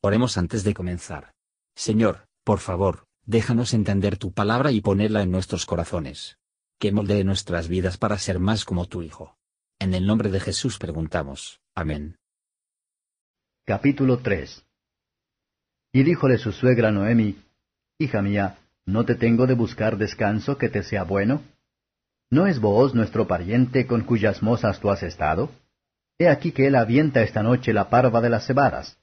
Oremos antes de comenzar. Señor, por favor, déjanos entender tu palabra y ponerla en nuestros corazones. Que moldee nuestras vidas para ser más como tu Hijo. En el nombre de Jesús preguntamos. Amén. Capítulo 3 Y díjole su suegra Noemi, Hija mía, ¿no te tengo de buscar descanso que te sea bueno? ¿No es vos nuestro pariente con cuyas mozas tú has estado? He aquí que él avienta esta noche la parva de las cebadas.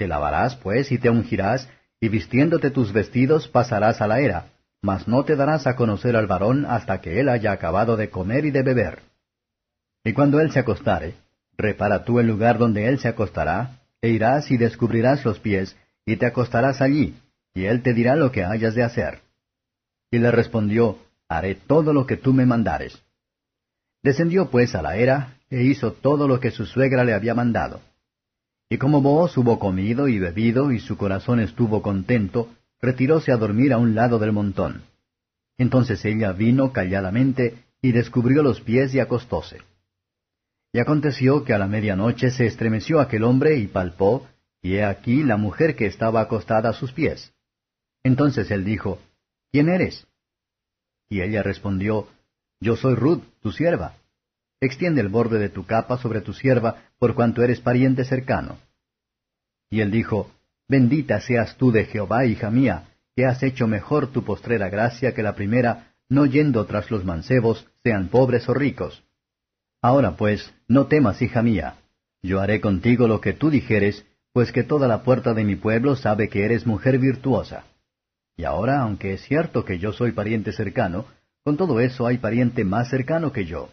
Te lavarás, pues, y te ungirás, y vistiéndote tus vestidos pasarás a la era, mas no te darás a conocer al varón hasta que él haya acabado de comer y de beber. Y cuando él se acostare, repara tú el lugar donde él se acostará, e irás y descubrirás los pies, y te acostarás allí, y él te dirá lo que hayas de hacer. Y le respondió, Haré todo lo que tú me mandares. Descendió pues a la era, e hizo todo lo que su suegra le había mandado. Y como vos hubo comido y bebido y su corazón estuvo contento, retiróse a dormir a un lado del montón. Entonces ella vino calladamente y descubrió los pies y acostóse. Y aconteció que a la medianoche se estremeció aquel hombre y palpó, y he aquí la mujer que estaba acostada a sus pies. Entonces él dijo, ¿Quién eres? Y ella respondió, Yo soy Ruth, tu sierva. Extiende el borde de tu capa sobre tu sierva, por cuanto eres pariente cercano. Y él dijo, Bendita seas tú de Jehová, hija mía, que has hecho mejor tu postrera gracia que la primera, no yendo tras los mancebos, sean pobres o ricos. Ahora pues, no temas, hija mía, yo haré contigo lo que tú dijeres, pues que toda la puerta de mi pueblo sabe que eres mujer virtuosa. Y ahora, aunque es cierto que yo soy pariente cercano, con todo eso hay pariente más cercano que yo.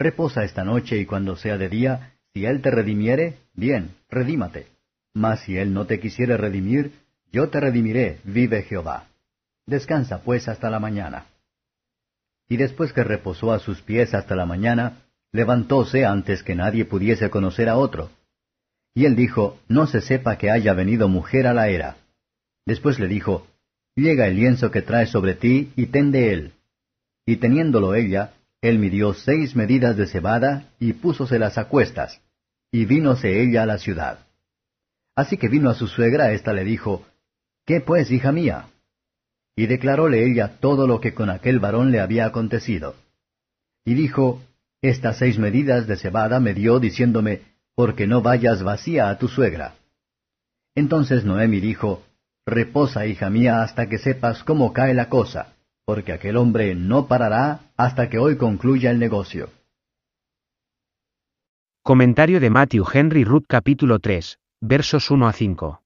Reposa esta noche y cuando sea de día, si él te redimiere, bien, redímate. Mas si él no te quisiere redimir, yo te redimiré, vive Jehová. Descansa pues hasta la mañana. Y después que reposó a sus pies hasta la mañana, levantóse antes que nadie pudiese conocer a otro. Y él dijo, No se sepa que haya venido mujer a la era. Después le dijo, Llega el lienzo que trae sobre ti y ten de él. Y teniéndolo ella, él midió seis medidas de cebada y púsoselas a cuestas, y vínose ella a la ciudad. Así que vino a su suegra, ésta le dijo, ¿Qué pues, hija mía? Y declaróle ella todo lo que con aquel varón le había acontecido. Y dijo, Estas seis medidas de cebada me dio, diciéndome, porque no vayas vacía a tu suegra. Entonces Noemi dijo, Reposa, hija mía, hasta que sepas cómo cae la cosa porque aquel hombre no parará hasta que hoy concluya el negocio. Comentario de Matthew Henry Ruth capítulo 3, versos 1 a 5.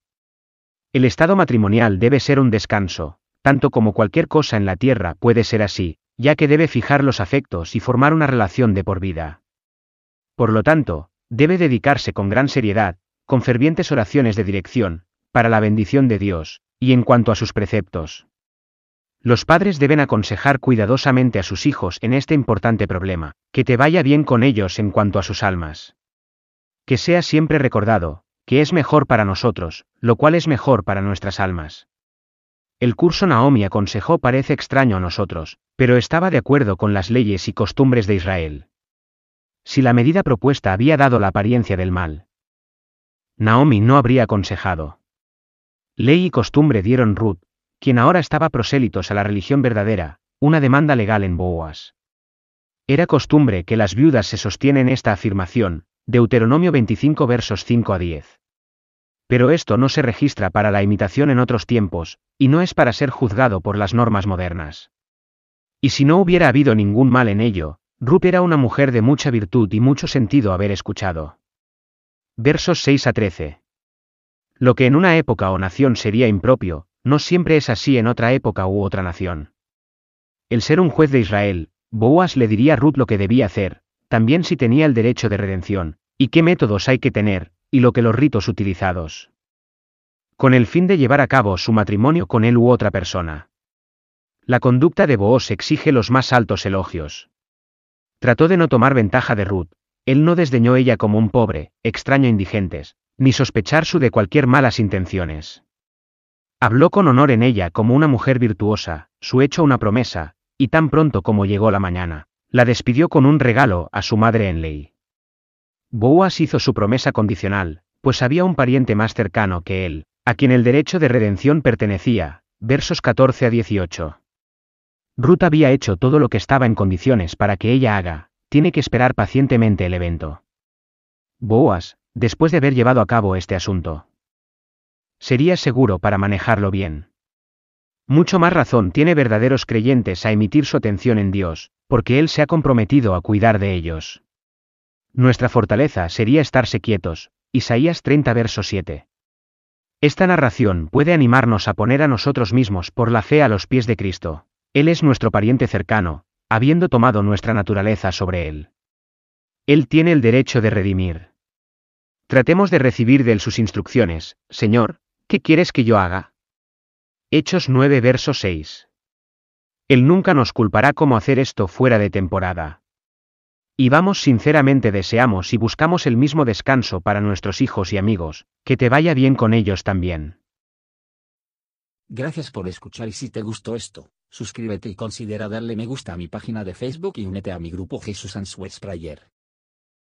El estado matrimonial debe ser un descanso, tanto como cualquier cosa en la tierra puede ser así, ya que debe fijar los afectos y formar una relación de por vida. Por lo tanto, debe dedicarse con gran seriedad, con fervientes oraciones de dirección, para la bendición de Dios, y en cuanto a sus preceptos. Los padres deben aconsejar cuidadosamente a sus hijos en este importante problema, que te vaya bien con ellos en cuanto a sus almas. Que sea siempre recordado, que es mejor para nosotros, lo cual es mejor para nuestras almas. El curso Naomi aconsejó parece extraño a nosotros, pero estaba de acuerdo con las leyes y costumbres de Israel. Si la medida propuesta había dado la apariencia del mal, Naomi no habría aconsejado. Ley y costumbre dieron Ruth, quien ahora estaba prosélitos a la religión verdadera, una demanda legal en Boas. Era costumbre que las viudas se sostienen esta afirmación, Deuteronomio 25 versos 5 a 10. Pero esto no se registra para la imitación en otros tiempos, y no es para ser juzgado por las normas modernas. Y si no hubiera habido ningún mal en ello, Ruth era una mujer de mucha virtud y mucho sentido haber escuchado. Versos 6 a 13. Lo que en una época o nación sería impropio, no siempre es así en otra época u otra nación. El ser un juez de Israel, Boas le diría a Ruth lo que debía hacer, también si tenía el derecho de redención, y qué métodos hay que tener, y lo que los ritos utilizados. Con el fin de llevar a cabo su matrimonio con él u otra persona. La conducta de Boaz exige los más altos elogios. Trató de no tomar ventaja de Ruth, él no desdeñó ella como un pobre, extraño indigentes, ni sospechar su de cualquier malas intenciones. Habló con honor en ella como una mujer virtuosa, su hecho una promesa, y tan pronto como llegó la mañana, la despidió con un regalo a su madre en ley. Boas hizo su promesa condicional, pues había un pariente más cercano que él, a quien el derecho de redención pertenecía, versos 14 a 18. Ruth había hecho todo lo que estaba en condiciones para que ella haga, tiene que esperar pacientemente el evento. Boas, después de haber llevado a cabo este asunto. Sería seguro para manejarlo bien. Mucho más razón tiene verdaderos creyentes a emitir su atención en Dios, porque Él se ha comprometido a cuidar de ellos. Nuestra fortaleza sería estarse quietos, Isaías 30 verso 7. Esta narración puede animarnos a poner a nosotros mismos por la fe a los pies de Cristo. Él es nuestro pariente cercano, habiendo tomado nuestra naturaleza sobre Él. Él tiene el derecho de redimir. Tratemos de recibir de Él sus instrucciones, Señor, ¿qué quieres que yo haga? Hechos 9 verso 6. Él nunca nos culpará como hacer esto fuera de temporada. Y vamos sinceramente deseamos y buscamos el mismo descanso para nuestros hijos y amigos, que te vaya bien con ellos también. Gracias por escuchar y si te gustó esto, suscríbete y considera darle me gusta a mi página de Facebook y únete a mi grupo Jesús Answers Prayer.